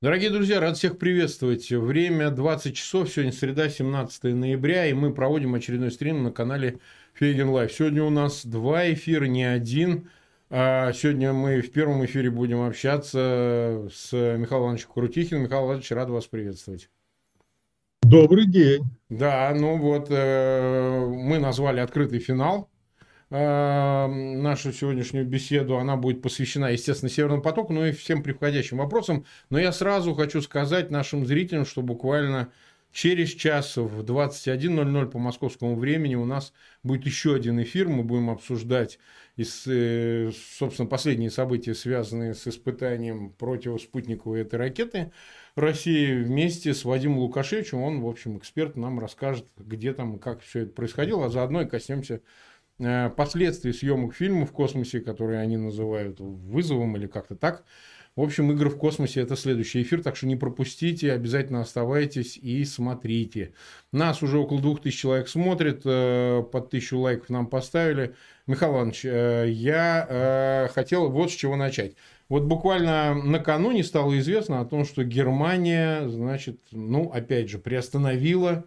Дорогие друзья, рад всех приветствовать. Время 20 часов, сегодня среда, 17 ноября, и мы проводим очередной стрим на канале Фейгин Live. Сегодня у нас два эфира, не один. А сегодня мы в первом эфире будем общаться с Михаилом Ивановичем Крутихиным. Михаил Иванович, рад вас приветствовать. Добрый день. Да, ну вот, э, мы назвали открытый финал нашу сегодняшнюю беседу. Она будет посвящена, естественно, Северному потоку, ну и всем приходящим вопросам. Но я сразу хочу сказать нашим зрителям, что буквально через час в 21.00 по московскому времени у нас будет еще один эфир. Мы будем обсуждать, э, собственно, последние события, связанные с испытанием противоспутниковой этой ракеты. России вместе с Вадимом Лукашевичем. Он, в общем, эксперт, нам расскажет, где там и как все это происходило, а заодно и коснемся последствий съемок фильма в космосе, которые они называют вызовом или как-то так. В общем, игры в космосе это следующий эфир, так что не пропустите, обязательно оставайтесь и смотрите. Нас уже около двух тысяч человек смотрит, э, под тысячу лайков нам поставили. Михаил Иванович, э, я хотел вот с чего начать. Вот буквально накануне стало известно о том, что Германия, значит, ну, опять же, приостановила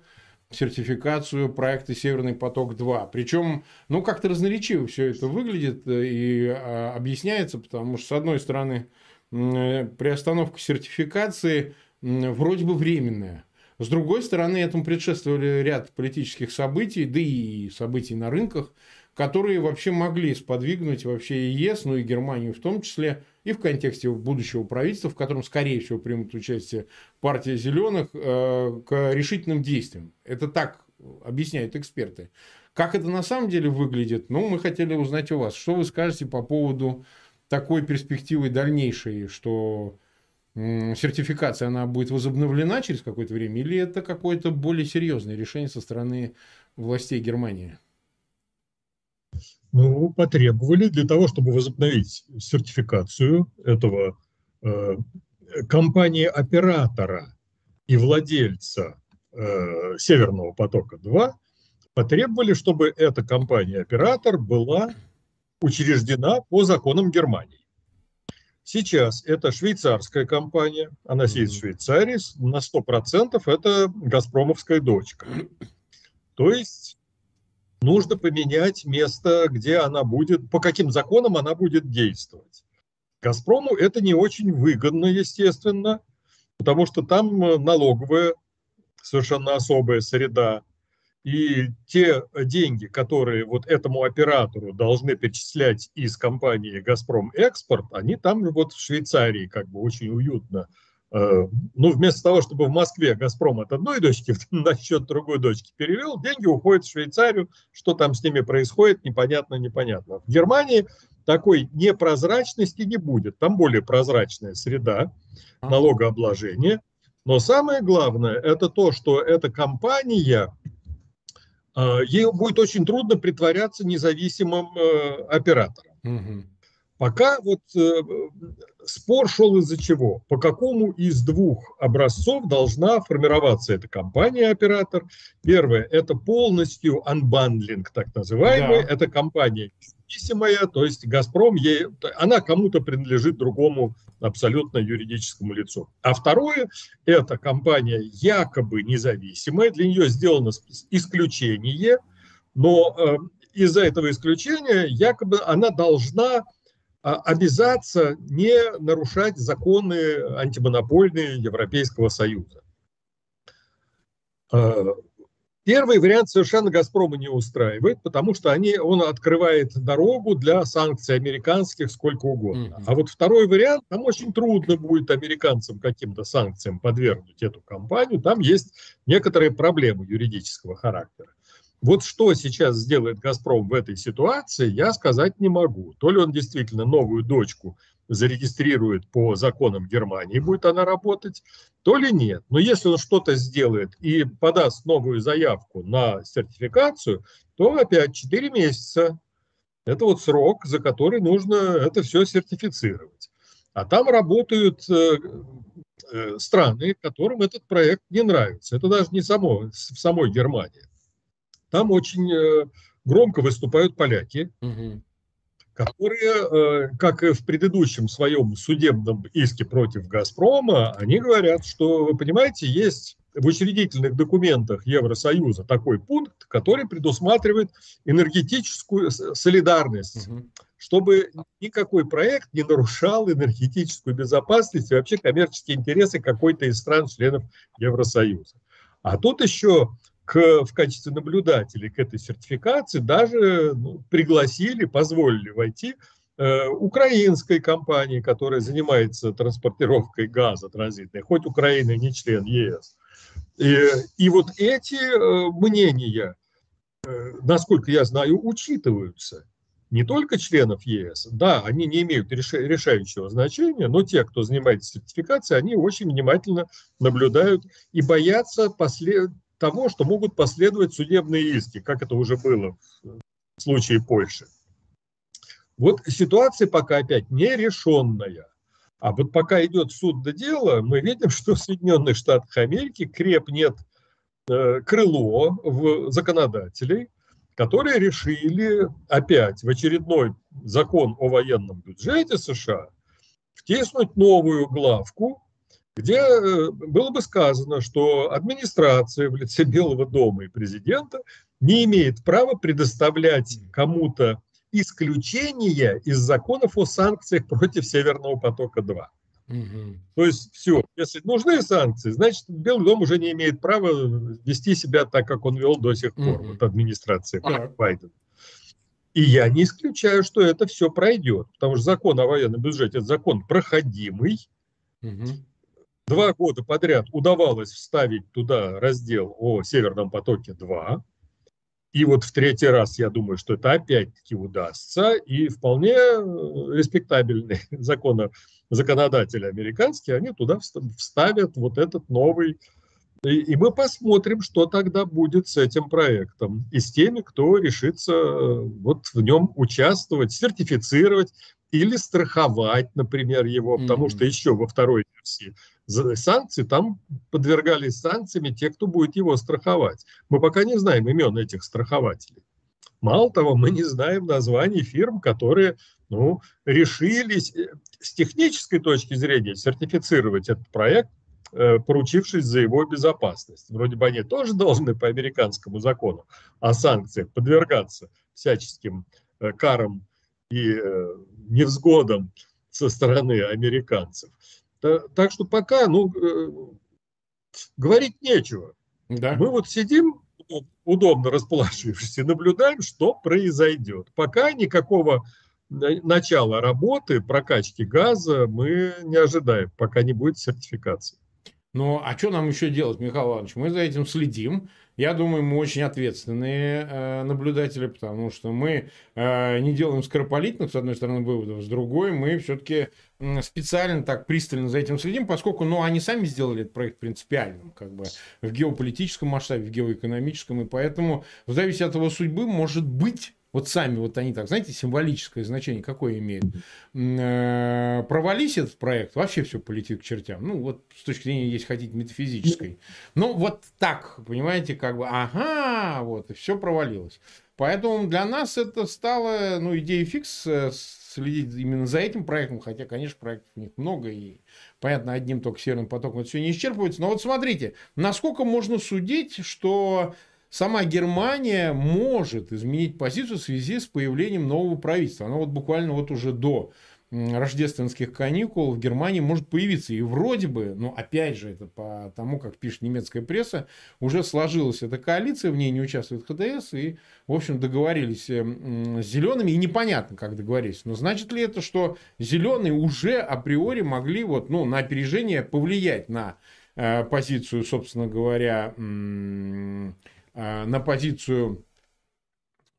сертификацию проекта «Северный поток-2». Причем, ну, как-то разноречиво все это выглядит э, и а, объясняется, потому что, с одной стороны, э, приостановка сертификации вроде бы временная. С другой стороны, этому предшествовали ряд политических событий, да и событий на рынках, которые вообще могли сподвигнуть вообще ЕС, ну и Германию в том числе, и в контексте будущего правительства, в котором, скорее всего, примут участие партия зеленых, э, к решительным действиям. Это так объясняют эксперты. Как это на самом деле выглядит? Ну, мы хотели узнать у вас. Что вы скажете по поводу такой перспективы дальнейшей, что сертификация она будет возобновлена через какое-то время, или это какое-то более серьезное решение со стороны властей Германии? Ну, потребовали для того, чтобы возобновить сертификацию этого э, компании-оператора и владельца э, Северного потока-2, потребовали, чтобы эта компания-оператор была учреждена по законам Германии. Сейчас это швейцарская компания, она сидит в Швейцарии, на 100% это газпромовская дочка. То есть нужно поменять место, где она будет, по каким законам она будет действовать. Газпрому это не очень выгодно, естественно, потому что там налоговая совершенно особая среда. И те деньги, которые вот этому оператору должны перечислять из компании «Газпром Экспорт», они там вот в Швейцарии как бы очень уютно Э, ну, вместо того, чтобы в Москве «Газпром» от одной дочки на счет другой дочки перевел, деньги уходят в Швейцарию, что там с ними происходит, непонятно, непонятно. В Германии такой непрозрачности не будет, там более прозрачная среда налогообложения, но самое главное, это то, что эта компания, э, ей будет очень трудно притворяться независимым э, оператором. Пока вот Спор шел из-за чего? По какому из двух образцов должна формироваться эта компания-оператор? Первое – это полностью unbundling, так называемый. Да. Это компания независимая, то есть «Газпром», ей, она кому-то принадлежит другому абсолютно юридическому лицу. А второе – это компания якобы независимая, для нее сделано исключение, но э, из-за этого исключения якобы она должна обязаться не нарушать законы антимонопольные Европейского Союза. А, первый вариант совершенно «Газпрома» не устраивает, потому что они, он открывает дорогу для санкций американских сколько угодно. Mm-hmm. А вот второй вариант, там очень трудно будет американцам каким-то санкциям подвергнуть эту компанию. Там есть некоторые проблемы юридического характера. Вот что сейчас сделает «Газпром» в этой ситуации, я сказать не могу. То ли он действительно новую дочку зарегистрирует по законам Германии, будет она работать, то ли нет. Но если он что-то сделает и подаст новую заявку на сертификацию, то опять 4 месяца. Это вот срок, за который нужно это все сертифицировать. А там работают э, э, страны, которым этот проект не нравится. Это даже не само, в самой Германии. Там очень э, громко выступают поляки, угу. которые, как и в предыдущем своем судебном иске против «Газпрома», они говорят, что, вы понимаете, есть в учредительных документах Евросоюза такой пункт, который предусматривает энергетическую солидарность, угу. чтобы никакой проект не нарушал энергетическую безопасность и вообще коммерческие интересы какой-то из стран-членов Евросоюза. А тут еще к, в качестве наблюдателей к этой сертификации даже ну, пригласили, позволили войти э, украинской компании, которая занимается транспортировкой газа транзитной, хоть Украина не член ЕС. И, и вот эти э, мнения, э, насколько я знаю, учитываются не только членов ЕС, да, они не имеют решающего значения, но те, кто занимается сертификацией, они очень внимательно наблюдают и боятся после того, что могут последовать судебные иски, как это уже было в случае Польши. Вот ситуация пока опять нерешенная. А вот пока идет суд до дела, мы видим, что в Соединенных Штатах Америки крепнет э, крыло в законодателей, которые решили опять в очередной закон о военном бюджете США втиснуть новую главку, где э, было бы сказано, что администрация в лице Белого дома и президента не имеет права предоставлять кому-то исключения из законов о санкциях против Северного потока-2. Угу. То есть все, если нужны санкции, значит Белый дом уже не имеет права вести себя так, как он вел до сих пор, угу. вот администрация так. Байдена. И я не исключаю, что это все пройдет, потому что закон о военном бюджете – это закон проходимый. Угу. Два года подряд удавалось вставить туда раздел о Северном потоке-2. И вот в третий раз я думаю, что это опять-таки удастся, и вполне э, респектабельные законы, законодатели американские, они туда вставят вот этот новый и, и мы посмотрим, что тогда будет с этим проектом и с теми, кто решится э, вот в нем участвовать, сертифицировать или страховать, например, его, потому mm-hmm. что еще во второй версии санкций, там подвергались санкциями те, кто будет его страховать. Мы пока не знаем имен этих страхователей. Мало того, мы не знаем названий фирм, которые ну, решились э, с технической точки зрения сертифицировать этот проект, поручившись за его безопасность. Вроде бы они тоже должны по американскому закону о санкциях подвергаться всяческим э, карам и невзгодам со стороны американцев. Так что пока, ну, э, говорить нечего. Да. Мы вот сидим, удобно расположившись, и наблюдаем, что произойдет. Пока никакого начала работы, прокачки газа мы не ожидаем, пока не будет сертификации. Ну, а что нам еще делать, Михаил Иванович? Мы за этим следим. Я думаю, мы очень ответственные э, наблюдатели, потому что мы э, не делаем скоропалительных, с одной стороны, выводов, с другой мы все-таки специально так пристально за этим следим, поскольку, ну, они сами сделали этот проект принципиальным, как бы в геополитическом масштабе, в геоэкономическом, и поэтому в зависимости от его судьбы может быть вот сами вот они так, знаете, символическое значение какое имеет. Э, провались этот проект, вообще все полетит к чертям. Ну, вот с точки зрения, если хотите, метафизической. Ну, вот так, понимаете, как бы, ага, вот, и все провалилось. Поэтому для нас это стало, ну, идея фикс э, следить именно за этим проектом, хотя, конечно, проектов у них много, и, понятно, одним только северным потоком это все не исчерпывается. Но вот смотрите, насколько можно судить, что сама Германия может изменить позицию в связи с появлением нового правительства. Она вот буквально вот уже до рождественских каникул в Германии может появиться. И вроде бы, ну опять же, это по тому, как пишет немецкая пресса, уже сложилась эта коалиция, в ней не участвует ХДС, и, в общем, договорились с зелеными, и непонятно, как договорились. Но значит ли это, что зеленые уже априори могли вот, ну, на опережение повлиять на э, позицию, собственно говоря, э, Э, на позицию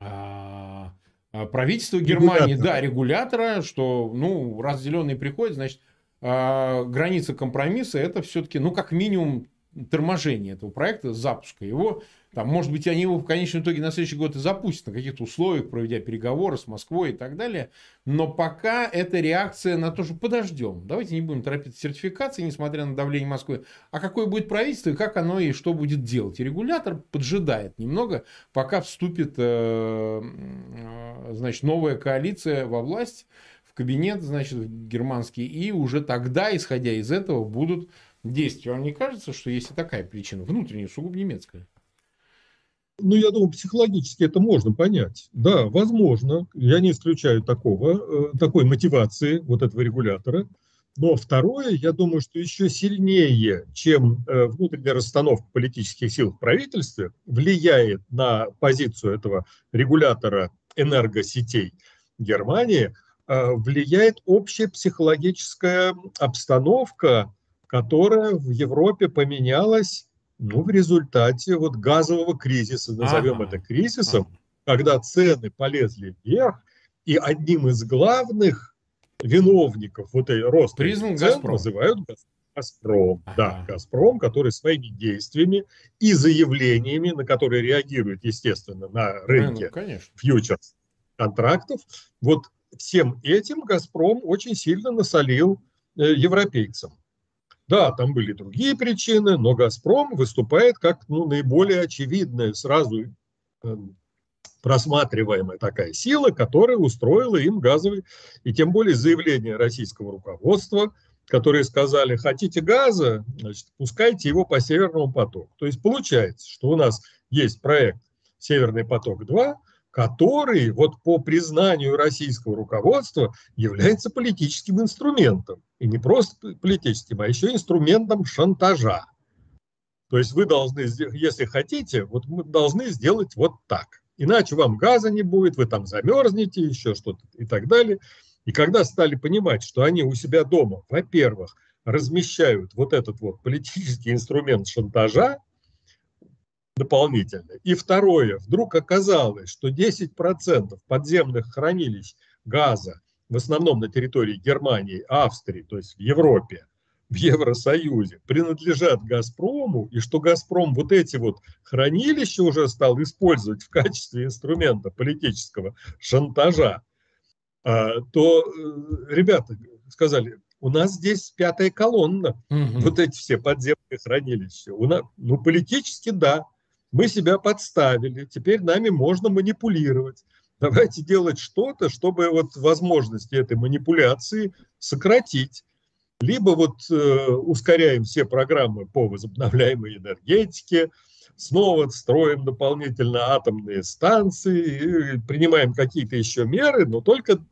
а, а, правительства Германии, регулятора. да, регулятора, что, ну, раз зеленый приходит, значит, а, граница компромисса это все-таки, ну, как минимум, торможение этого проекта, запуска его. Там, может быть, они его в конечном итоге на следующий год и запустят на каких-то условиях, проведя переговоры с Москвой и так далее. Но пока это реакция на то, что подождем. Давайте не будем торопиться сертификации, несмотря на давление Москвы. А какое будет правительство и как оно и что будет делать. И регулятор поджидает немного, пока вступит э, э, значит, новая коалиция во власть, в кабинет, значит, германский. И уже тогда, исходя из этого, будут действия. Вам не кажется, что есть и такая причина, внутренняя, сугубо немецкая? Ну, я думаю, психологически это можно понять. Да, возможно, я не исключаю такого, э, такой мотивации вот этого регулятора. Но второе, я думаю, что еще сильнее, чем э, внутренняя расстановка политических сил в правительстве, влияет на позицию этого регулятора энергосетей Германии, э, влияет общая психологическая обстановка, которая в Европе поменялась ну, в результате вот газового кризиса, назовем ага. это кризисом, ага. когда цены полезли вверх, и одним из главных виновников вот этой роста Признан цен Газпром. называют Газпром. Ага. Да, Газпром, который своими действиями и заявлениями, на которые реагирует, естественно, на рынке ну, фьючерс контрактов, вот всем этим Газпром очень сильно насолил э, европейцам. Да, там были другие причины, но «Газпром» выступает как ну, наиболее очевидная, сразу э, просматриваемая такая сила, которая устроила им газовый, и тем более заявление российского руководства, которые сказали, хотите газа, значит, пускайте его по Северному потоку. То есть получается, что у нас есть проект «Северный поток-2», который вот по признанию российского руководства является политическим инструментом. И не просто политическим, а еще инструментом шантажа. То есть вы должны, если хотите, вот мы должны сделать вот так. Иначе вам газа не будет, вы там замерзнете, еще что-то и так далее. И когда стали понимать, что они у себя дома, во-первых, размещают вот этот вот политический инструмент шантажа, дополнительно. И второе, вдруг оказалось, что 10% подземных хранилищ газа, в основном на территории Германии, Австрии, то есть в Европе, в Евросоюзе, принадлежат «Газпрому», и что «Газпром» вот эти вот хранилища уже стал использовать в качестве инструмента политического шантажа, а, то э, ребята сказали, у нас здесь пятая колонна, угу. вот эти все подземные хранилища. У нас, ну, политически да, мы себя подставили, теперь нами можно манипулировать. Давайте делать что-то, чтобы вот возможности этой манипуляции сократить. Либо вот э, ускоряем все программы по возобновляемой энергетике, снова строим дополнительно атомные станции, принимаем какие-то еще меры, но только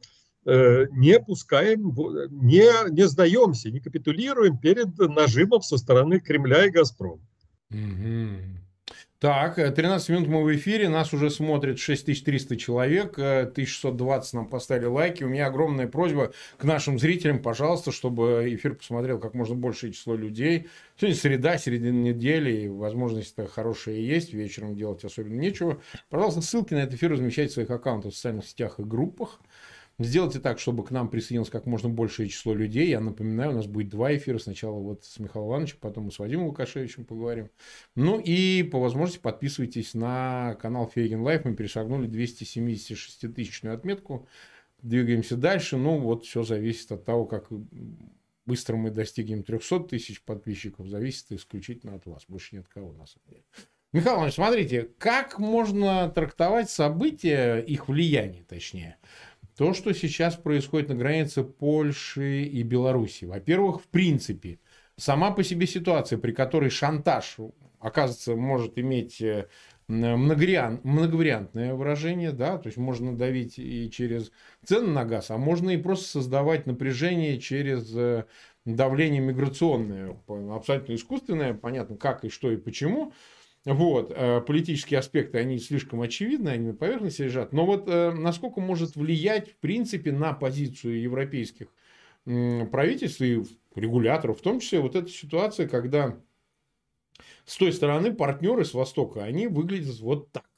э, не пускаем, не, не сдаемся, не капитулируем перед нажимом со стороны Кремля и Газпрома. Угу. Так, 13 э, минут мы в эфире, нас уже смотрит 6300 человек, 1620 э, нам поставили лайки. У меня огромная просьба к нашим зрителям, пожалуйста, чтобы эфир посмотрел как можно большее число людей. Сегодня среда, середина недели, возможность-то хорошая есть, вечером делать особенно нечего. Пожалуйста, ссылки на этот эфир размещайте в своих аккаунтах в социальных сетях и группах. Сделайте так, чтобы к нам присоединилось как можно большее число людей. Я напоминаю, у нас будет два эфира. Сначала вот с Михаилом Ивановичем, потом мы с Вадимом Лукашевичем поговорим. Ну и по возможности подписывайтесь на канал Фейгин Live. Мы перешагнули 276-тысячную отметку. Двигаемся дальше. Ну вот все зависит от того, как быстро мы достигнем 300 тысяч подписчиков. Зависит исключительно от вас. Больше нет кого на самом деле. Михаил Иванович, смотрите, как можно трактовать события, их влияние точнее, то, что сейчас происходит на границе Польши и Беларуси. Во-первых, в принципе, сама по себе ситуация, при которой шантаж, оказывается, может иметь э, многовариантное выражение, да, то есть можно давить и через цены на газ, а можно и просто создавать напряжение через э, давление миграционное, абсолютно искусственное, понятно как и что и почему, вот, э, политические аспекты, они слишком очевидны, они на поверхности лежат. Но вот э, насколько может влиять, в принципе, на позицию европейских правительств и регуляторов, в том числе вот эта ситуация, когда с той стороны партнеры с Востока, они выглядят вот так.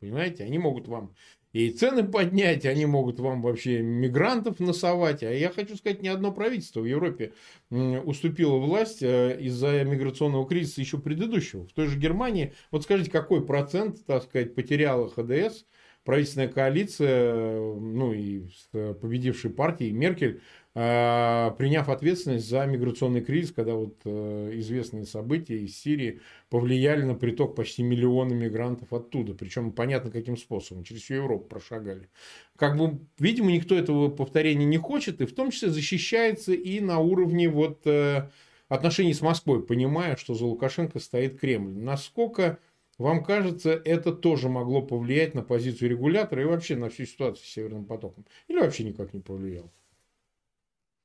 Понимаете, они могут вам и цены поднять, они могут вам вообще мигрантов насовать. А я хочу сказать, ни одно правительство в Европе уступило власть э, из-за миграционного кризиса еще предыдущего. В той же Германии, вот скажите, какой процент, так сказать, потеряла ХДС, правительственная коалиция, ну и победившей партией Меркель, а, приняв ответственность за миграционный кризис, когда вот э, известные события из Сирии повлияли на приток почти миллиона мигрантов оттуда. Причем понятно каким способом. Через всю Европу прошагали. Как бы, видимо, никто этого повторения не хочет. И в том числе защищается и на уровне вот э, отношений с Москвой, понимая, что за Лукашенко стоит Кремль. Насколько вам кажется, это тоже могло повлиять на позицию регулятора и вообще на всю ситуацию с Северным потоком? Или вообще никак не повлияло?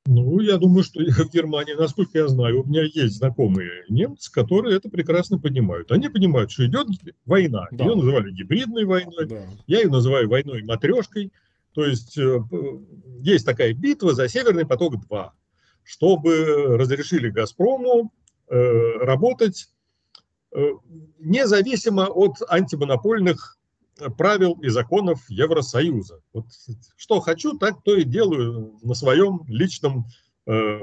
Ну, я думаю, что в Германии, насколько я знаю, у меня есть знакомые немцы, которые это прекрасно понимают. Они понимают, что идет война. Да. Ее называли гибридной войной. Да. Я ее называю войной матрешкой. То есть э, есть такая битва за Северный поток-2, чтобы разрешили «Газпрому» э, работать независимо от антимонопольных правил и законов Евросоюза. Вот что хочу, так то и делаю на своем личном э,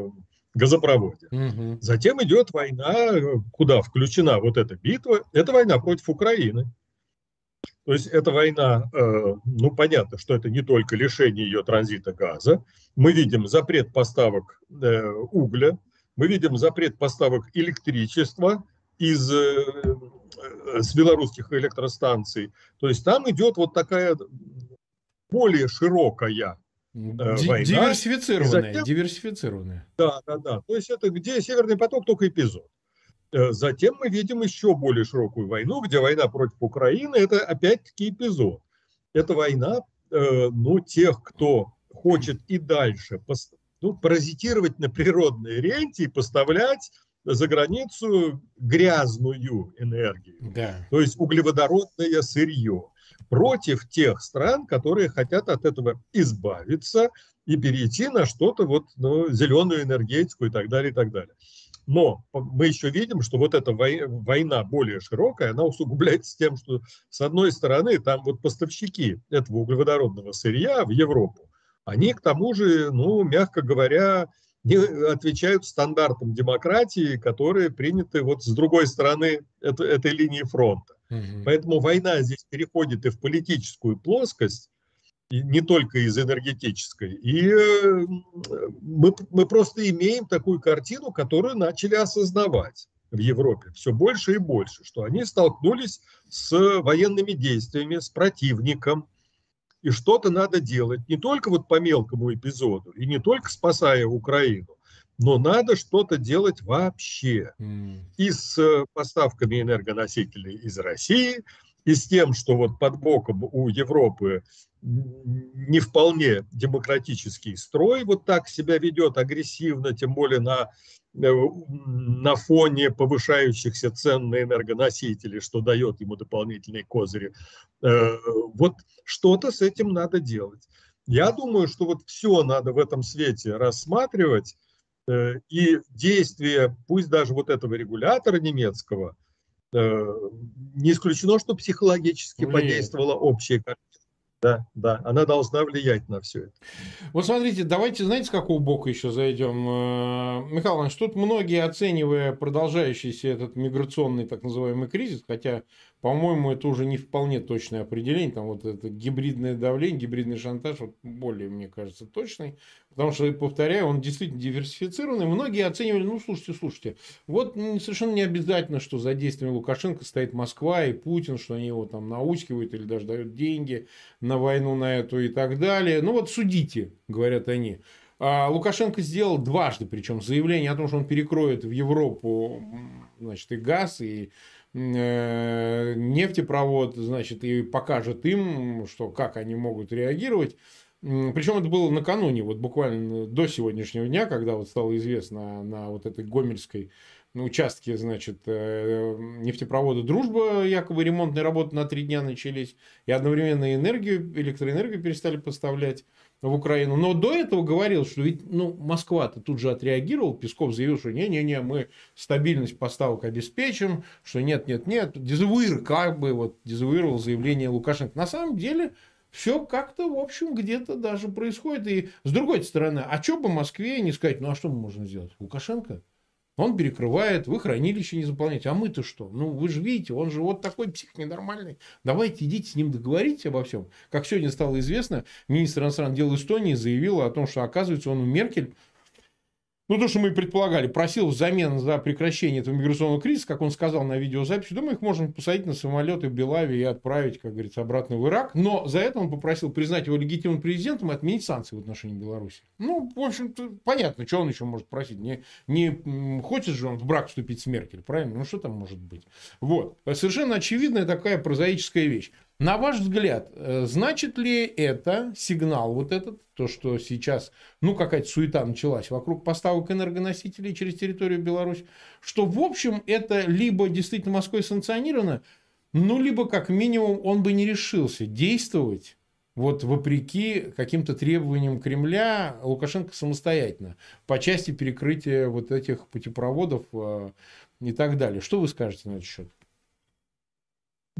газопроводе. Угу. Затем идет война, куда включена вот эта битва. Это война против Украины. То есть это война, э, ну понятно, что это не только лишение ее транзита газа. Мы видим запрет поставок э, угля, мы видим запрет поставок электричества из э, Э, с белорусских электростанций. То есть там идет вот такая более широкая э, война. Диверсифицированная, затем, диверсифицированная. Да, да, да. То есть это где Северный поток только эпизод. Затем мы видим еще более широкую войну, где война против Украины, это опять-таки эпизод. Это война, ну, тех, кто хочет и дальше ну, паразитировать на природной ренте и поставлять за границу грязную энергию, да. то есть углеводородное сырье, против тех стран, которые хотят от этого избавиться и перейти на что-то вот ну, зеленую энергетику и так далее, и так далее. Но мы еще видим, что вот эта война более широкая, она усугубляется тем, что с одной стороны там вот поставщики этого углеводородного сырья в Европу, они к тому же, ну, мягко говоря, не отвечают стандартам демократии, которые приняты вот с другой стороны это, этой линии фронта. Угу. Поэтому война здесь переходит и в политическую плоскость, и не только из энергетической. И э, мы, мы просто имеем такую картину, которую начали осознавать в Европе все больше и больше, что они столкнулись с военными действиями, с противником, и что-то надо делать не только вот по мелкому эпизоду, и не только спасая Украину, но надо что-то делать вообще. Mm. И с э, поставками энергоносителей из России, и с тем, что вот под боком у Европы не вполне демократический строй вот так себя ведет агрессивно, тем более на Э, на фоне повышающихся цен на энергоносители, что дает ему дополнительные козыри. Э, вот что-то с этим надо делать. Я думаю, что вот все надо в этом свете рассматривать, э, и действия, пусть даже вот этого регулятора немецкого, не исключено, что психологически Нет. подействовала общая картина да, да, она должна влиять на все это. Вот смотрите, давайте, знаете, с какого бока еще зайдем? Э, Михаил Иванович, тут многие, оценивая продолжающийся этот миграционный так называемый кризис, хотя по-моему, это уже не вполне точное определение. Там вот это гибридное давление, гибридный шантаж, вот более, мне кажется, точный. Потому что, повторяю, он действительно диверсифицированный. Многие оценивали, ну, слушайте, слушайте, вот совершенно не обязательно, что за действиями Лукашенко стоит Москва и Путин, что они его там наускивают или даже дают деньги на войну на эту и так далее. Ну, вот судите, говорят они. А Лукашенко сделал дважды, причем заявление о том, что он перекроет в Европу значит, и газ, и нефтепровод, значит, и покажет им, что как они могут реагировать. Причем это было накануне, вот буквально до сегодняшнего дня, когда вот стало известно на вот этой Гомельской участке, значит, э, нефтепровода «Дружба», якобы ремонтные работы на три дня начались, и одновременно энергию, электроэнергию перестали поставлять в Украину. Но до этого говорил, что ведь ну, Москва-то тут же отреагировал. Песков заявил, что не-не-не, мы стабильность поставок обеспечим, что нет-нет-нет. Дезавуир как бы вот дезавуировал заявление Лукашенко. На самом деле все как-то, в общем, где-то даже происходит. И с другой стороны, а что по Москве не сказать, ну а что мы можем сделать? Лукашенко? Он перекрывает, вы хранилище не заполняете. А мы-то что? Ну, вы же видите, он же вот такой псих ненормальный. Давайте идите с ним договоритесь обо всем. Как сегодня стало известно, министр иностранных дел Эстонии заявил о том, что, оказывается, он у Меркель ну, то, что мы предполагали, просил взамен за прекращение этого миграционного кризиса, как он сказал на видеозаписи, думаю, их можно посадить на самолеты в Белаве и отправить, как говорится, обратно в Ирак. Но за это он попросил признать его легитимным президентом и отменить санкции в отношении Беларуси. Ну, в общем-то, понятно, что он еще может просить. Не, не хочет же он в брак вступить с Меркель, правильно? Ну, что там может быть? Вот. Совершенно очевидная такая прозаическая вещь. На ваш взгляд, э, значит ли это сигнал вот этот, то, что сейчас, ну, какая-то суета началась вокруг поставок энергоносителей через территорию Беларуси, что, в общем, это либо действительно Москвой санкционировано, ну, либо, как минимум, он бы не решился действовать вот вопреки каким-то требованиям Кремля Лукашенко самостоятельно по части перекрытия вот этих путепроводов э, и так далее. Что вы скажете на этот счет?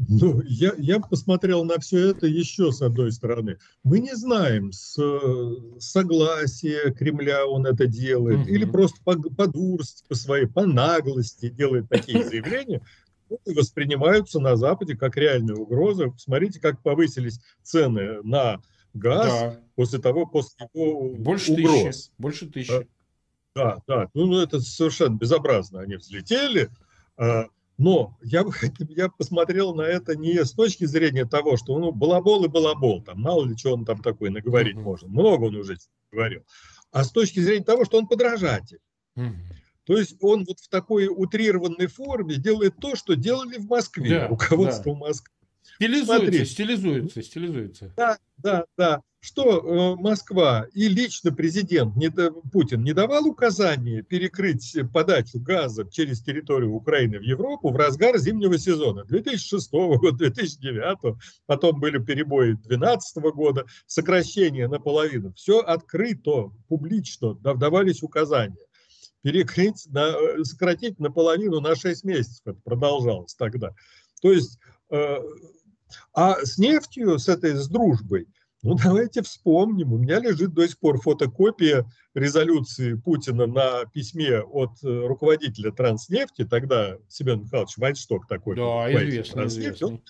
Ну, я, я посмотрел на все это еще с одной стороны. Мы не знаем, с согласия Кремля он это делает, угу. или просто по, по дурости, по своей, по наглости делает такие заявления, воспринимаются на Западе как реальная угроза. Посмотрите, как повысились цены на газ да. после того, после его Больше угроз. Тысячи. Больше тысячи. Да, да. Ну, ну, это совершенно безобразно. Они взлетели. Но я, я посмотрел на это не с точки зрения того, что ну, балабол и балабол, там, мало ли что он там такой наговорить uh-huh. может, много он уже говорил, а с точки зрения того, что он подражатель. Uh-huh. То есть он вот в такой утрированной форме делает то, что делали в Москве, да, руководство да. Москвы. Стилизуется, Смотри. стилизуется, стилизуется. Да, да, да. Что э, Москва и лично президент Путин не давал указания перекрыть подачу газа через территорию Украины в Европу в разгар зимнего сезона 2006 года, 2009, потом были перебои 2012 года, сокращение наполовину. Все открыто, публично давались указания перекрыть, на, э, сократить наполовину на 6 месяцев. Это продолжалось тогда. То есть э, а с нефтью, с этой, с дружбой, ну, давайте вспомним. У меня лежит до сих пор фотокопия резолюции Путина на письме от э, руководителя Транснефти, тогда Семен Михайлович Вайншток такой. Да, известно, известно. Он,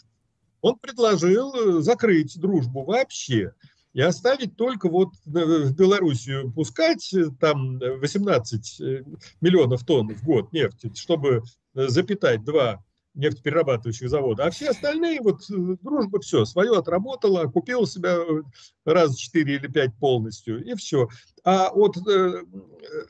он предложил э, закрыть дружбу вообще и оставить только вот э, в Белоруссию пускать там 18 миллионов тонн в год нефти, чтобы запитать два нефтеперерабатывающих завода, а все остальные, вот э, дружба все, свое отработала, купила себя э, раз четыре или пять полностью, и все. А от э,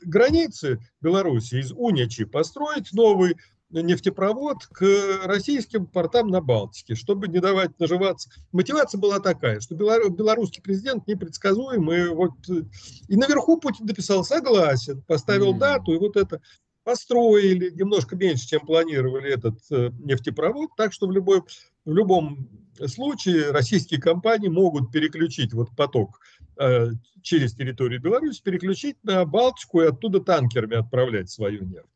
границы Беларуси из Уничи построить новый нефтепровод к российским портам на Балтике, чтобы не давать наживаться. Мотивация была такая, что белорусский президент непредсказуемый. Вот, э, и наверху Путин написал согласен, поставил mm-hmm. дату, и вот это построили немножко меньше, чем планировали этот э, нефтепровод, так что в, любой, в любом случае российские компании могут переключить вот поток э, через территорию Беларуси, переключить на Балтику и оттуда танкерами отправлять свою нефть.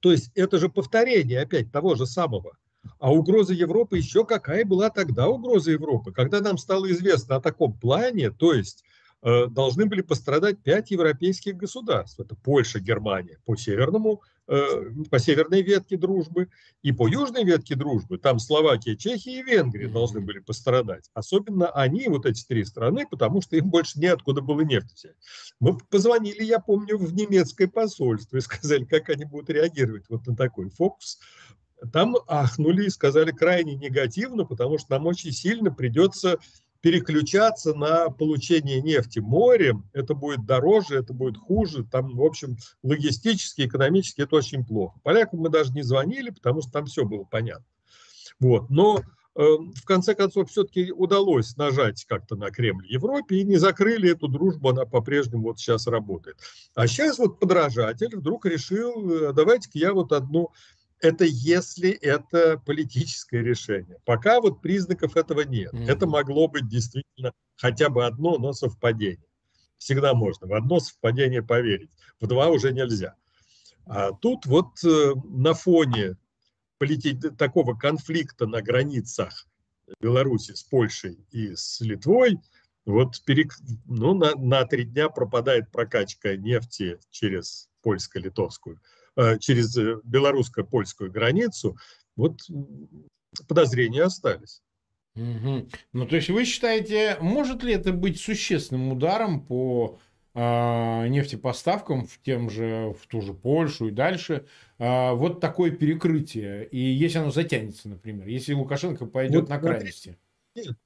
То есть это же повторение опять того же самого. А угроза Европы еще какая была тогда угроза Европы? Когда нам стало известно о таком плане, то есть должны были пострадать пять европейских государств. Это Польша, Германия по северному, э, по северной ветке дружбы и по южной ветке дружбы. Там Словакия, Чехия и Венгрия должны были пострадать. Особенно они, вот эти три страны, потому что им больше неоткуда было нефть взять. Мы позвонили, я помню, в немецкое посольство и сказали, как они будут реагировать вот на такой фокус. Там ахнули и сказали крайне негативно, потому что нам очень сильно придется переключаться на получение нефти морем, это будет дороже, это будет хуже, там, в общем, логистически, экономически это очень плохо. Полякам мы даже не звонили, потому что там все было понятно. Вот. Но э, в конце концов все-таки удалось нажать как-то на Кремль Европе и не закрыли эту дружбу, она по-прежнему вот сейчас работает. А сейчас вот подражатель вдруг решил, э, давайте-ка я вот одну это если это политическое решение. Пока вот признаков этого нет. Mm-hmm. Это могло быть действительно хотя бы одно, но совпадение. Всегда можно в одно совпадение поверить, в два уже нельзя. А тут вот э, на фоне полити... такого конфликта на границах Беларуси с Польшей и с Литвой, вот перек... ну, на, на три дня пропадает прокачка нефти через польско-литовскую, э, через белорусско-польскую границу, вот подозрения остались. Угу. Ну, то есть вы считаете, может ли это быть существенным ударом по э, нефтепоставкам в тем же, в ту же Польшу и дальше? Э, вот такое перекрытие. И если оно затянется, например, если Лукашенко пойдет вот на крайности. Нет,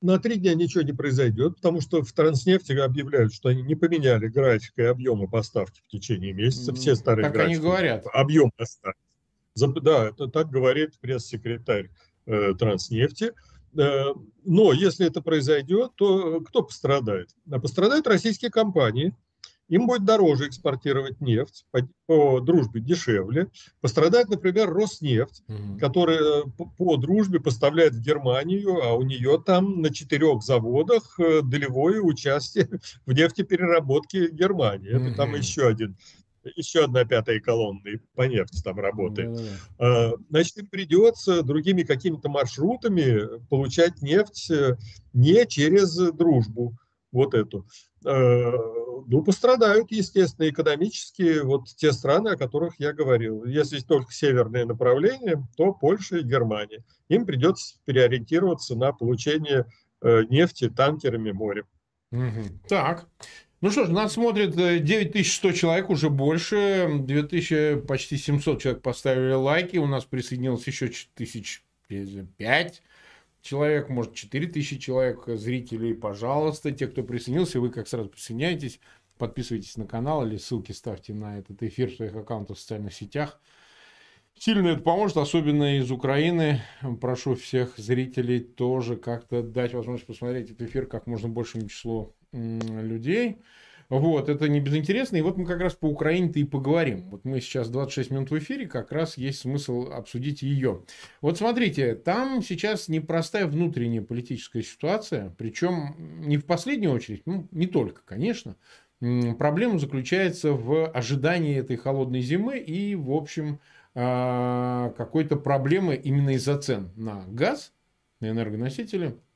на три дня ничего не произойдет, потому что в Транснефти объявляют, что они не поменяли график и объемы поставки в течение месяца. Все старые так графики. они говорят. Объем остались. Да, это так говорит пресс-секретарь э, Транснефти. Э, но если это произойдет, то кто пострадает? А пострадают российские компании. Им будет дороже экспортировать нефть, по, по дружбе дешевле. Пострадает, например, Роснефть, угу. которая по, по дружбе поставляет в Германию, а у нее там на четырех заводах э, долевое участие в нефтепереработке Германии. Это угу. там еще один еще одна пятая колонна и по нефти там работает. Да, да. Значит, им придется другими какими-то маршрутами получать нефть э, не через дружбу вот эту. Э, ну, пострадают, естественно, экономически вот те страны, о которых я говорил. Если только северное направление, то Польша и Германия. Им придется переориентироваться на получение э, нефти танкерами морем. Так. Ну что ж, нас смотрит 9100 э, человек, уже больше. 2000, почти 700 человек поставили лайки. У нас присоединилось еще 1005 человек, может 4000 человек зрителей. Пожалуйста, те, кто присоединился, вы как сразу присоединяйтесь. Подписывайтесь на канал или ссылки ставьте на этот эфир в своих аккаунтах в социальных сетях. Сильно это поможет, особенно из Украины. Прошу всех зрителей тоже как-то дать возможность посмотреть этот эфир как можно большему числу людей. Вот, это не безинтересно. И вот мы как раз по Украине-то и поговорим. Вот мы сейчас 26 минут в эфире, как раз есть смысл обсудить ее. Вот смотрите, там сейчас непростая внутренняя политическая ситуация, причем не в последнюю очередь, ну, не только, конечно. Проблема заключается в ожидании этой холодной зимы и, в общем, а, какой-то проблемы именно из-за цен на газ, на энергоносители –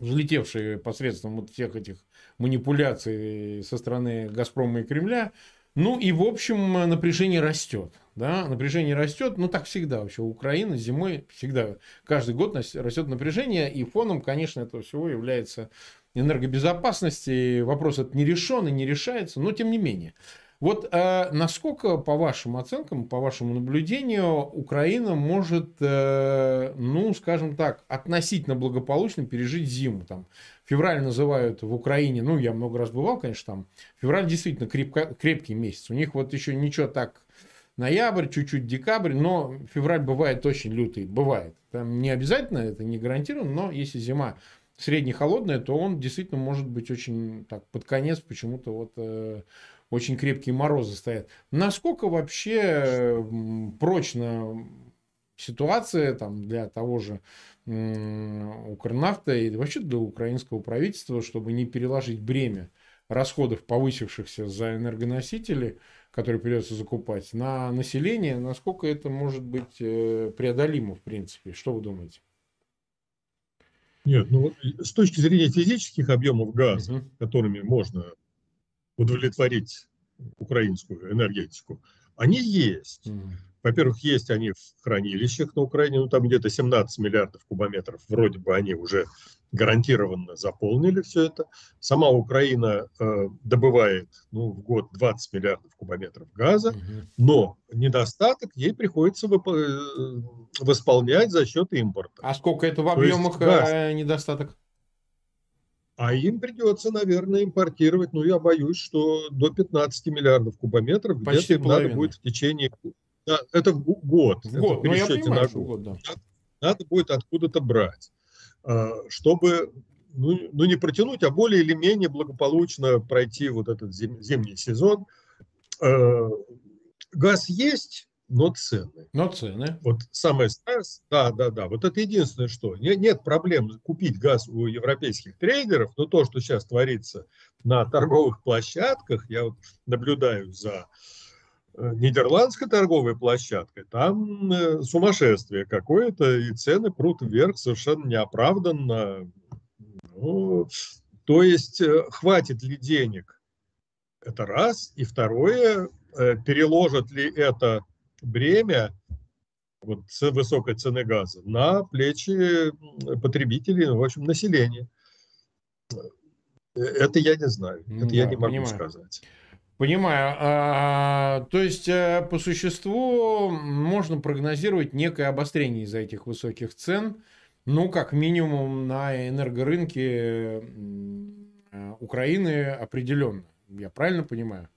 взлетевшие посредством вот всех этих манипуляций со стороны «Газпрома» и Кремля. Ну и, в общем, напряжение растет. Да? Напряжение растет, ну так всегда вообще. Украина зимой всегда, каждый год растет напряжение, и фоном, конечно, этого всего является энергобезопасность. И вопрос этот не решен и не решается, но тем не менее. Вот э, насколько, по вашим оценкам, по вашему наблюдению, Украина может, э, ну, скажем так, относительно благополучно пережить зиму? Там, февраль называют в Украине, ну, я много раз бывал, конечно, там. Февраль действительно крепко, крепкий месяц. У них вот еще ничего так ноябрь, чуть-чуть декабрь, но февраль бывает очень лютый, бывает. Там не обязательно, это не гарантированно, но если зима средне-холодная, то он действительно может быть очень так под конец почему-то вот э, очень крепкие морозы стоят. Насколько вообще прочна ситуация там, для того же Укрнафта и вообще для украинского правительства, чтобы не переложить бремя расходов, повысившихся за энергоносители, которые придется закупать, на население, насколько это может быть э, преодолимо, в принципе? Что вы думаете? Нет, ну с точки зрения физических объемов газа, угу. которыми можно удовлетворить украинскую энергетику, они есть. Mm. Во-первых, есть они в хранилищах на Украине, ну там где-то 17 миллиардов кубометров, вроде бы они уже гарантированно заполнили все это. Сама Украина э, добывает ну, в год 20 миллиардов кубометров газа, угу. но недостаток ей приходится э, восполнять за счет импорта. А сколько это в объемах газ... Э, недостаток? А им придется, наверное, импортировать, ну, я боюсь, что до 15 миллиардов кубометров где-то им надо будет в течение... Да, это год. В год, ну, я понимаю, на год. год да. надо, надо будет откуда-то брать, а, чтобы ну, ну, не протянуть, а более или менее благополучно пройти вот этот зим, зимний сезон. А, газ есть, но цены. Но цены. Вот самое страшное, да, да, да, вот это единственное, что нет, проблем купить газ у европейских трейдеров, но то, что сейчас творится на торговых площадках, я вот наблюдаю за э, нидерландской торговой площадкой, там э, сумасшествие какое-то, и цены прут вверх совершенно неоправданно. Ну, то есть хватит ли денег? Это раз. И второе, переложат ли это бремя вот, высокой цены газа на плечи потребителей, в общем, населения. Это я не знаю, это да, я не могу понимаю. сказать. Понимаю. А, то есть, э, по существу, можно прогнозировать некое обострение из-за этих высоких цен, ну, как минимум, на энергорынке э, Украины определенно. Я правильно понимаю?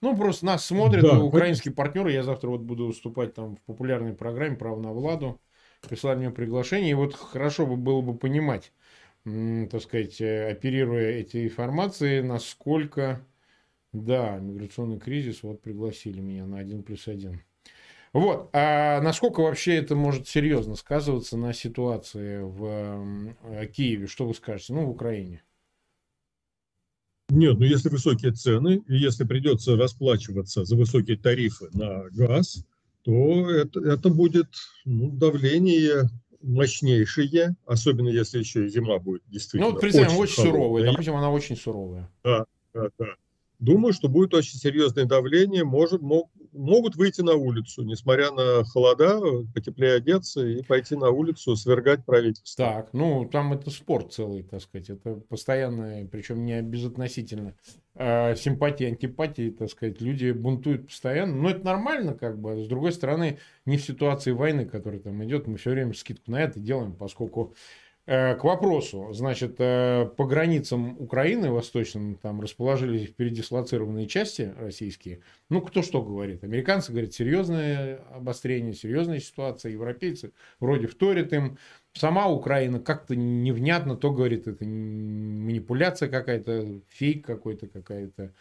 Ну, просто нас смотрят да, украинские партнеры. Я завтра вот буду выступать там в популярной программе «Право на Владу». Прислали мне приглашение. И вот хорошо бы было бы понимать, так сказать, э, оперируя эти информации, насколько, да, миграционный кризис, вот пригласили меня на один плюс один. Вот, а насколько вообще это может серьезно сказываться на ситуации в Киеве, что вы скажете, ну, в Украине? Нет, ну если высокие цены, и если придется расплачиваться за высокие тарифы на газ, то это, это будет ну, давление мощнейшее, особенно если еще и зима будет действительно. Ну, представим, очень, очень суровая, допустим, она очень суровая. Да, да, да. Думаю, что будет очень серьезное давление, может, мог, могут выйти на улицу, несмотря на холода, потеплее одеться и пойти на улицу, свергать правительство. Так, ну там это спорт целый, так сказать, это постоянно, причем не безотносительно э, симпатии, антипатии, так сказать, люди бунтуют постоянно, но это нормально, как бы, с другой стороны, не в ситуации войны, которая там идет, мы все время скидку на это делаем, поскольку к вопросу, значит, э, по границам Украины восточным там расположились передислоцированные части российские. Ну, кто что говорит. Американцы говорят, серьезное обострение, серьезная ситуация. Европейцы вроде вторят им. Сама Украина как-то невнятно то говорит, это манипуляция какая-то, фейк какой-то какая-то.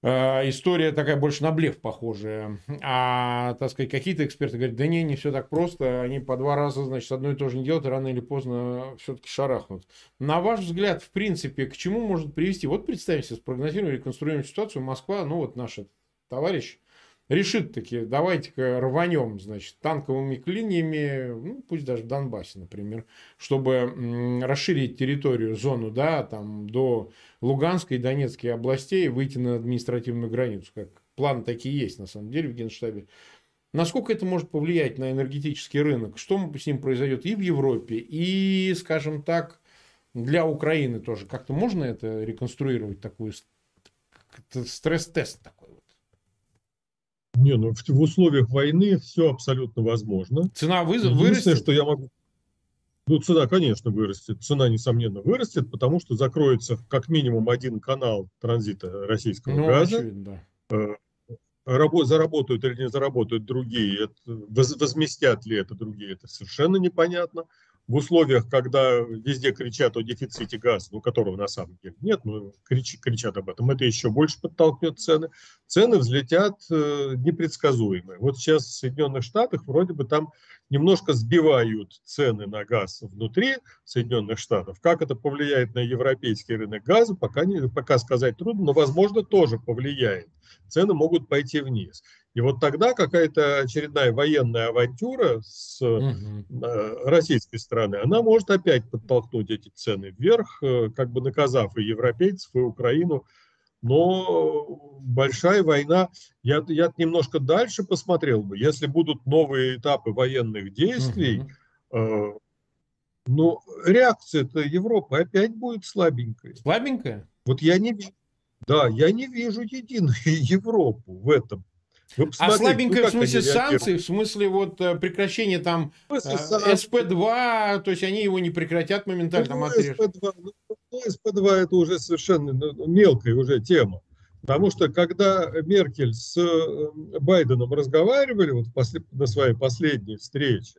Э, история такая больше на блеф похожая. А, так сказать, какие-то эксперты говорят, да не, не все так просто, они по два раза, значит, одно и то же не делают, и рано или поздно все-таки шарахнут. На ваш взгляд, в принципе, к чему может привести? Вот представьте себе, спрогнозируем, реконструируем ситуацию, Москва, ну вот наш товарищ решит таки, давайте-ка рванем, значит, танковыми клиниями, ну, пусть даже в Донбассе, например, чтобы расширить территорию, зону, да, там, до Луганской и Донецкой областей, выйти на административную границу, как план такие есть, на самом деле, в Генштабе. Насколько это может повлиять на энергетический рынок? Что с ним произойдет и в Европе, и, скажем так, для Украины тоже? Как-то можно это реконструировать, такую стресс-тест такой? Не, ну в, в условиях войны все абсолютно возможно. Цена вы, вырастет? что я могу... Ну, цена, конечно, вырастет. Цена, несомненно, вырастет, потому что закроется как минимум один канал транзита российского ну, газа. Очевидно, да. Э, Рабо- заработают или не заработают другие, это, возместят ли это другие, это совершенно непонятно в условиях, когда везде кричат о дефиците газа, ну, которого на самом деле нет, но крич, кричат об этом, это еще больше подтолкнет цены. Цены взлетят э, непредсказуемые. Вот сейчас в Соединенных Штатах вроде бы там немножко сбивают цены на газ внутри Соединенных Штатов. Как это повлияет на европейский рынок газа, пока, не, пока сказать трудно, но, возможно, тоже повлияет. Цены могут пойти вниз. И вот тогда какая-то очередная военная авантюра с угу. российской стороны, она может опять подтолкнуть эти цены вверх, э, как бы наказав и европейцев, и Украину. Но большая война, я, я немножко дальше посмотрел бы, если будут новые этапы военных действий, угу. э, ну, реакция-то Европы опять будет слабенькой. Слабенькая? Вот я не вижу. Да, я не вижу единую Европу в этом а слабенькое ну, в смысле санкций, в смысле вот э, прекращения там э, СП-2, то есть они его не прекратят моментально, ну, СП-2, ну, ну, СП-2 это уже совершенно ну, мелкая уже тема. Потому что когда Меркель с э, Байденом разговаривали вот после, на своей последней встрече,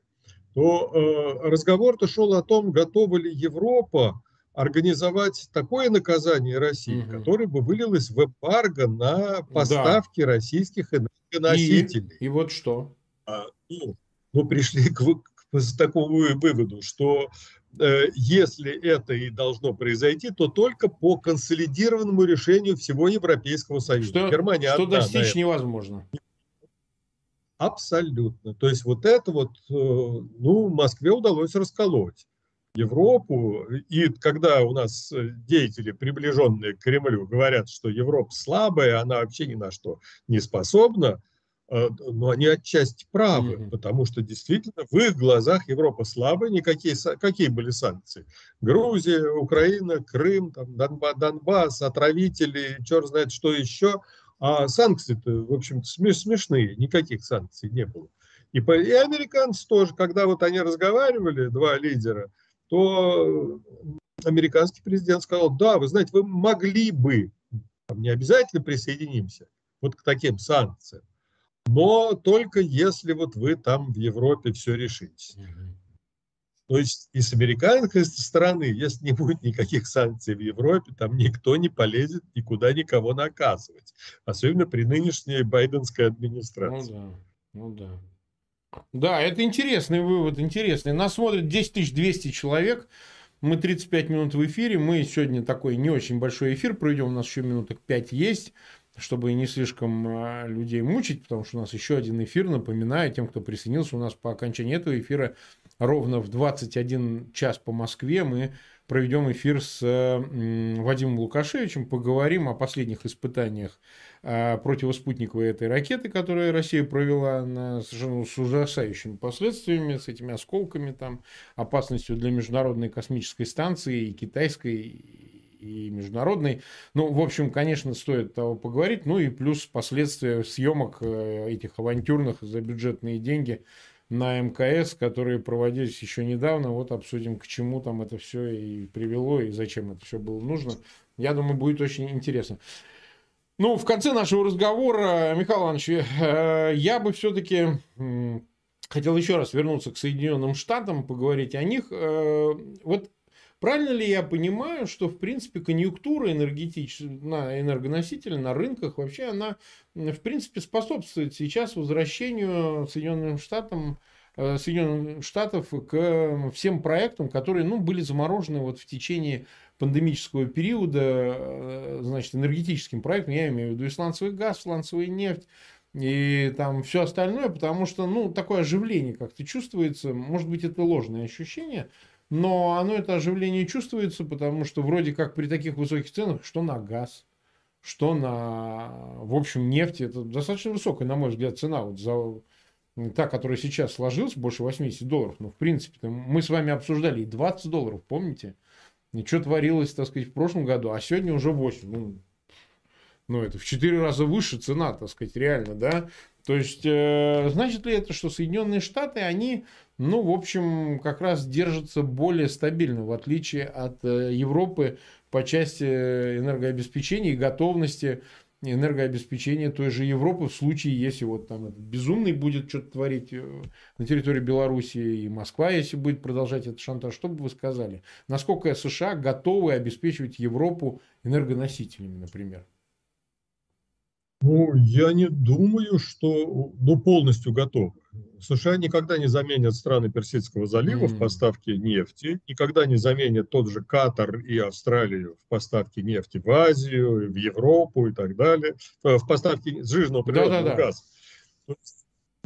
то э, разговор-то шел о том, готова ли Европа организовать такое наказание России, угу. которое бы вылилось в эмбарго на поставки да. российских энергоносителей. И, и вот что? А, ну, мы пришли к, к, такому выводу, что э, если это и должно произойти, то только по консолидированному решению всего Европейского Союза. Что, Германия что достичь невозможно. Абсолютно. То есть вот это вот, э, ну, Москве удалось расколоть. Европу. И когда у нас э, деятели, приближенные к Кремлю, говорят, что Европа слабая, она вообще ни на что не способна, э, но они отчасти правы, mm-hmm. потому что действительно в их глазах Европа слабая, никакие какие были санкции? Грузия, Украина, Крым, там, Донбасс, отравители, черт знает что еще. А санкции-то, в общем-то, смешные, никаких санкций не было. И, по, и американцы тоже, когда вот они разговаривали, два лидера, то американский президент сказал, да, вы знаете, вы могли бы, не обязательно присоединимся вот к таким санкциям, но только если вот вы там в Европе все решите. То есть и с американской стороны, если не будет никаких санкций в Европе, там никто не полезет никуда никого наказывать. Особенно при нынешней байденской администрации. Ну да, ну да. Да, это интересный вывод, интересный. Нас смотрит 10 200 человек. Мы 35 минут в эфире. Мы сегодня такой не очень большой эфир проведем. У нас еще минуток 5 есть, чтобы не слишком а, людей мучить, потому что у нас еще один эфир. Напоминаю тем, кто присоединился, у нас по окончании этого эфира ровно в 21 час по Москве мы проведем эфир с Вадимом Лукашевичем, поговорим о последних испытаниях а, противоспутниковой этой ракеты, которую Россия провела на совершенно с ужасающими последствиями, с этими осколками, там, опасностью для Международной космической станции и китайской, и международной. Ну, в общем, конечно, стоит того поговорить. Ну и плюс последствия съемок э, этих авантюрных за бюджетные деньги на МКС, которые проводились еще недавно. Вот обсудим, к чему там это все и привело, и зачем это все было нужно. Я думаю, будет очень интересно. Ну, в конце нашего разговора, Михаил Иванович, э, я бы все-таки хотел еще раз вернуться к Соединенным Штатам, поговорить о них. Э, вот правильно ли я понимаю, что, в принципе, конъюнктура энергетическая на энергоносители, на рынках, вообще она, в принципе, способствует сейчас возвращению Соединенным Штатам Э, Соединенных Штатов к всем проектам, которые ну, были заморожены вот в течение пандемического периода, э, значит, энергетическим проектом, я имею в виду и сланцевый газ, сланцевая нефть, и там все остальное, потому что, ну, такое оживление как-то чувствуется, может быть, это ложное ощущение, но оно, это оживление чувствуется, потому что вроде как при таких высоких ценах, что на газ, что на, в общем, нефть, это достаточно высокая, на мой взгляд, цена вот за та, которая сейчас сложилась, больше 80 долларов, ну, в принципе, мы с вами обсуждали и 20 долларов, помните? И что творилось, так сказать, в прошлом году, а сегодня уже 8. Ну, ну это в 4 раза выше цена, так сказать, реально, да? То есть, э, значит ли это, что Соединенные Штаты, они, ну, в общем, как раз держатся более стабильно, в отличие от э, Европы по части энергообеспечения и готовности энергообеспечения той же Европы в случае, если вот там безумный будет что-то творить э, на территории Беларуси и Москва, если будет продолжать этот шантаж, что бы вы сказали? Насколько США готовы обеспечивать Европу энергоносителями, например? Ну, я не думаю, что ну, полностью готовы. США никогда не заменят страны Персидского залива mm. в поставке нефти, никогда не заменят тот же Катар и Австралию в поставке нефти в Азию, в Европу и так далее, э, в поставке сжиженного природного да, да, газа.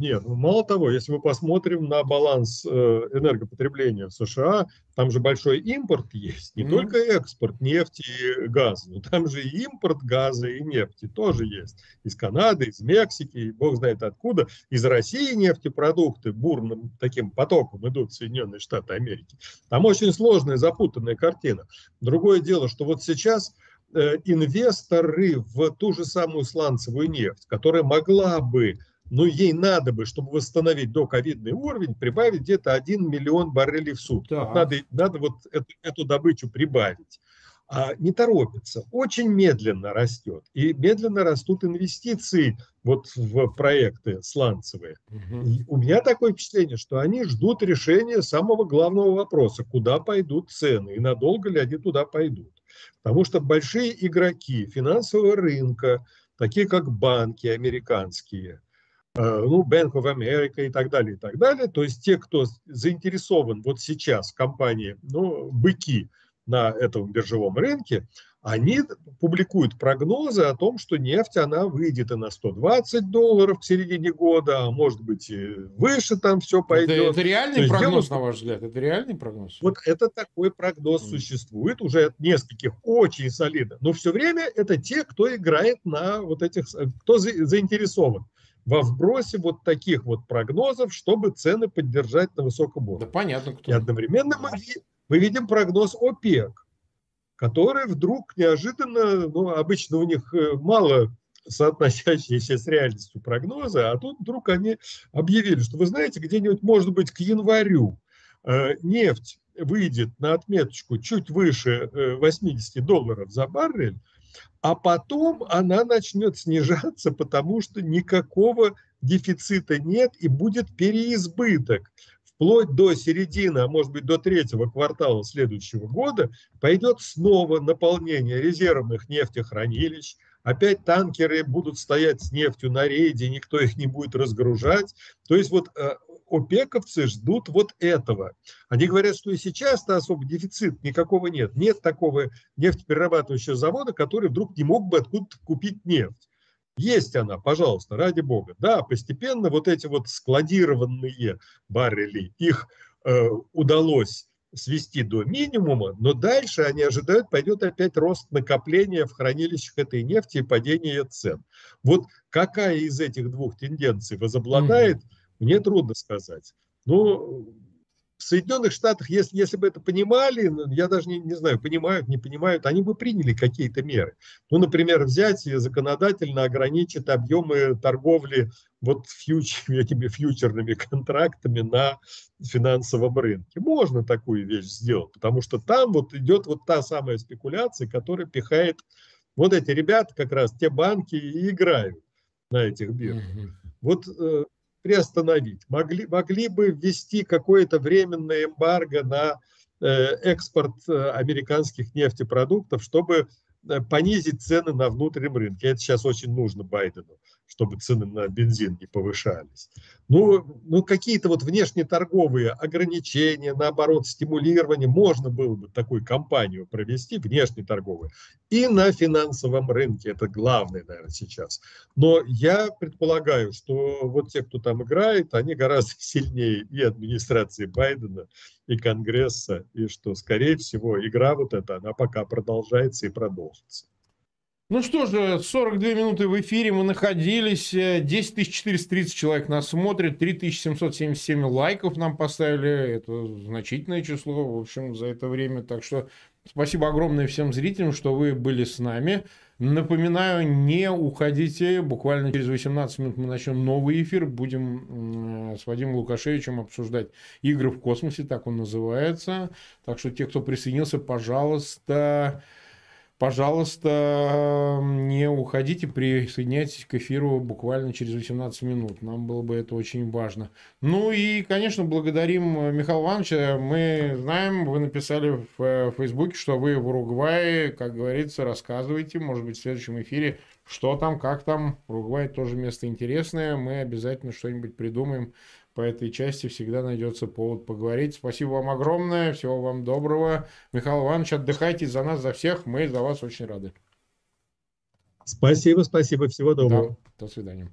Нет, ну, мало того, если мы посмотрим на баланс э, энергопотребления в США, там же большой импорт есть, не mm. только экспорт нефти и газа, но там же и импорт газа и нефти тоже есть. Из Канады, из Мексики, бог знает откуда. Из России нефтепродукты бурным таким потоком идут в Соединенные Штаты Америки. Там очень сложная, запутанная картина. Другое дело, что вот сейчас э, инвесторы в ту же самую сланцевую нефть, которая могла бы но ей надо бы, чтобы восстановить доковидный уровень, прибавить где-то 1 миллион баррелей в сутки. Вот надо, надо вот эту, эту добычу прибавить. А не торопится, очень медленно растет. И медленно растут инвестиции вот в проекты сланцевые. Угу. у меня такое впечатление, что они ждут решения самого главного вопроса, куда пойдут цены и надолго ли они туда пойдут. Потому что большие игроки финансового рынка, такие как банки американские, ну, Bank of America и так далее, и так далее. То есть те, кто заинтересован вот сейчас в компании, ну, быки на этом биржевом рынке, они публикуют прогнозы о том, что нефть, она выйдет и на 120 долларов к середине года, а может быть и выше там все пойдет. Это, это реальный прогноз, делают... на ваш взгляд? Это реальный прогноз? Вот это такой прогноз mm. существует уже от нескольких очень солидно. Но все время это те, кто играет на вот этих, кто заинтересован во вбросе вот таких вот прогнозов, чтобы цены поддержать на высоком уровне. Да понятно, кто. И одновременно мы, мы видим прогноз ОПЕК которые вдруг неожиданно, ну, обычно у них э, мало соотносящиеся с реальностью прогнозы, а тут вдруг они объявили, что вы знаете, где-нибудь, может быть, к январю э, нефть выйдет на отметочку чуть выше 80 э, долларов за баррель, а потом она начнет снижаться, потому что никакого дефицита нет и будет переизбыток вплоть до середины, а может быть до третьего квартала следующего года пойдет снова наполнение резервных нефтехранилищ, опять танкеры будут стоять с нефтью на рейде, никто их не будет разгружать. То есть вот э, опековцы ждут вот этого. Они говорят, что и сейчас-то особо дефицит никакого нет. Нет такого нефтеперерабатывающего завода, который вдруг не мог бы откуда-то купить нефть. Есть она, пожалуйста, ради бога. Да, постепенно вот эти вот складированные баррели, их э, удалось свести до минимума, но дальше они ожидают, пойдет опять рост накопления в хранилищах этой нефти и падение цен. Вот какая из этих двух тенденций возобладает, mm-hmm. Мне трудно сказать. Но в Соединенных Штатах, если, если бы это понимали, ну, я даже не, не знаю, понимают, не понимают, они бы приняли какие-то меры. Ну, например, взять и законодательно ограничить объемы торговли вот фьюч, этими фьючерными контрактами на финансовом рынке. Можно такую вещь сделать, потому что там вот идет вот та самая спекуляция, которая пихает вот эти ребята, как раз те банки и играют на этих биржах. Mm-hmm. Вот э, приостановить. Могли, могли бы ввести какое-то временное эмбарго на э, экспорт э, американских нефтепродуктов, чтобы э, понизить цены на внутреннем рынке. Это сейчас очень нужно Байдену чтобы цены на бензин не повышались. Ну, ну какие-то вот внешнеторговые ограничения, наоборот, стимулирование, можно было бы такую кампанию провести, внешнеторговую, и на финансовом рынке, это главное, наверное, сейчас. Но я предполагаю, что вот те, кто там играет, они гораздо сильнее и администрации Байдена, и Конгресса, и что, скорее всего, игра вот эта, она пока продолжается и продолжится. Ну что же, 42 минуты в эфире мы находились, 10 430 человек нас смотрит, 3777 лайков нам поставили, это значительное число, в общем, за это время, так что спасибо огромное всем зрителям, что вы были с нами. Напоминаю, не уходите, буквально через 18 минут мы начнем новый эфир, будем с Вадимом Лукашевичем обсуждать игры в космосе, так он называется, так что те, кто присоединился, пожалуйста, Пожалуйста, не уходите, присоединяйтесь к эфиру буквально через 18 минут. Нам было бы это очень важно. Ну и, конечно, благодарим Михаила Ивановича. Мы знаем, вы написали в Фейсбуке, что вы в Уругвае, как говорится, рассказывайте, может быть, в следующем эфире, что там, как там. Уругвай тоже место интересное. Мы обязательно что-нибудь придумаем по этой части всегда найдется повод поговорить. Спасибо вам огромное, всего вам доброго. Михаил Иванович, отдыхайте за нас, за всех, мы за вас очень рады. Спасибо, спасибо, всего доброго. Да, до свидания.